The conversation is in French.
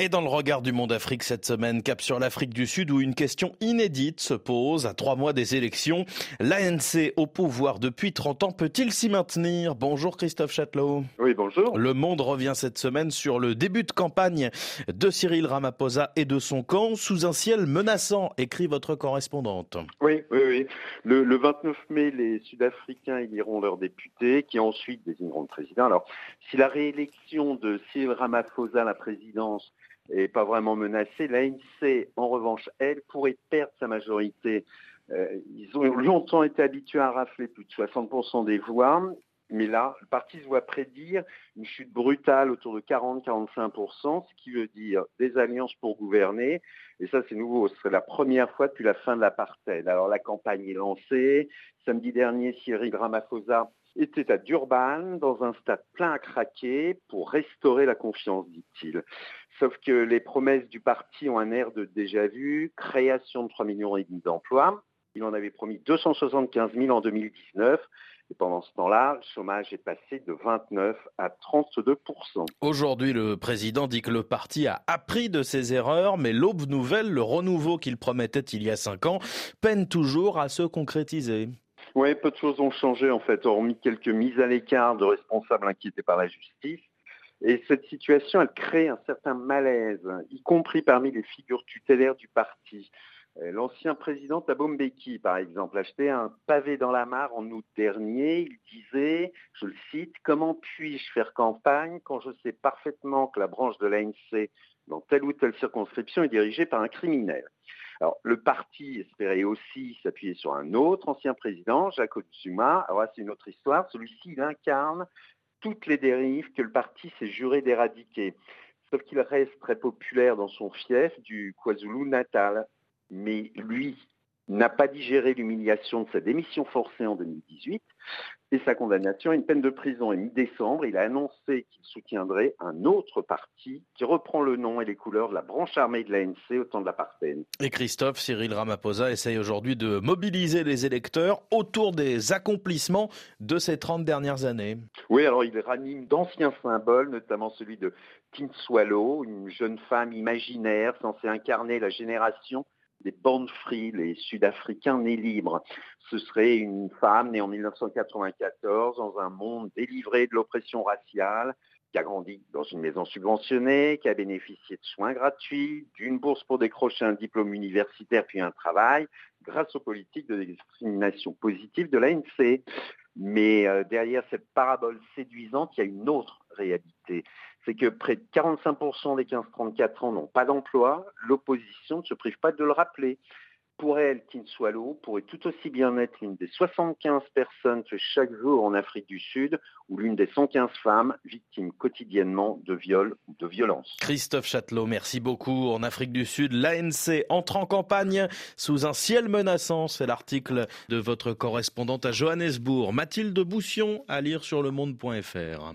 Et dans le regard du monde Afrique cette semaine, cap sur l'Afrique du Sud où une question inédite se pose à trois mois des élections. L'ANC au pouvoir depuis 30 ans peut-il s'y maintenir? Bonjour Christophe Châtelot. Oui, bonjour. Le monde revient cette semaine sur le début de campagne de Cyril Ramaphosa et de son camp sous un ciel menaçant, écrit votre correspondante. Oui, oui, oui. Le, le 29 mai, les Sud-Africains éliront leurs députés qui ensuite désigneront le président. Alors, si la réélection de Cyril Ramaphosa à la présidence et pas vraiment menacée. L'ANC, en revanche, elle, pourrait perdre sa majorité. Euh, ils ont longtemps été habitués à rafler plus de 60% des voix. Mais là, le parti se voit prédire une chute brutale autour de 40-45%, ce qui veut dire des alliances pour gouverner. Et ça, c'est nouveau. Ce serait la première fois depuis la fin de l'apartheid. Alors, la campagne est lancée. Samedi dernier, Cyril Ramaphosa était à Durban, dans un stade plein à craquer, pour restaurer la confiance, dit-il. Sauf que les promesses du parti ont un air de déjà-vu, création de 3 millions d'emplois. Il en avait promis 275 000 en 2019. Et pendant ce temps-là, le chômage est passé de 29 à 32% Aujourd'hui, le président dit que le parti a appris de ses erreurs, mais l'aube nouvelle, le renouveau qu'il promettait il y a cinq ans, peine toujours à se concrétiser. Oui, peu de choses ont changé en fait, hormis quelques mises à l'écart de responsables inquiétés par la justice. Et cette situation, elle crée un certain malaise, y compris parmi les figures tutélaires du parti. Euh, l'ancien président Thabo Mbeki, par exemple, achetait un pavé dans la mare en août dernier. Il disait, je le cite, Comment puis-je faire campagne quand je sais parfaitement que la branche de l'ANC dans telle ou telle circonscription est dirigée par un criminel? Alors, le parti espérait aussi s'appuyer sur un autre ancien président, Jacques Zuma. Alors, c'est une autre histoire. Celui-ci, il incarne toutes les dérives que le parti s'est juré d'éradiquer. Sauf qu'il reste très populaire dans son fief du KwaZulu-Natal. Mais lui n'a pas digéré l'humiliation de sa démission forcée en 2018 et sa condamnation à une peine de prison. Et mi-décembre, il a annoncé qu'il soutiendrait un autre parti qui reprend le nom et les couleurs de la branche armée de l'ANC au temps de l'apartheid. Et Christophe, Cyril Ramaphosa essaye aujourd'hui de mobiliser les électeurs autour des accomplissements de ces 30 dernières années. Oui, alors il ranime d'anciens symboles, notamment celui de Tim Swallow, une jeune femme imaginaire censée incarner la génération des bandes free, les Sud-Africains nés libres. Ce serait une femme née en 1994 dans un monde délivré de l'oppression raciale, qui a grandi dans une maison subventionnée, qui a bénéficié de soins gratuits, d'une bourse pour décrocher un diplôme universitaire puis un travail, grâce aux politiques de discrimination positive de l'ANC. Mais euh, derrière cette parabole séduisante, il y a une autre réalité c'est que près de 45% des 15-34 ans n'ont pas d'emploi. L'opposition ne se prive pas de le rappeler. Pour elle, Swallow pourrait tout aussi bien être l'une des 75 personnes que chaque jour en Afrique du Sud ou l'une des 115 femmes victimes quotidiennement de viols ou de violences. Christophe Châtelot, merci beaucoup. En Afrique du Sud, l'ANC entre en campagne sous un ciel menaçant. C'est l'article de votre correspondante à Johannesburg, Mathilde Boussion, à lire sur le monde.fr.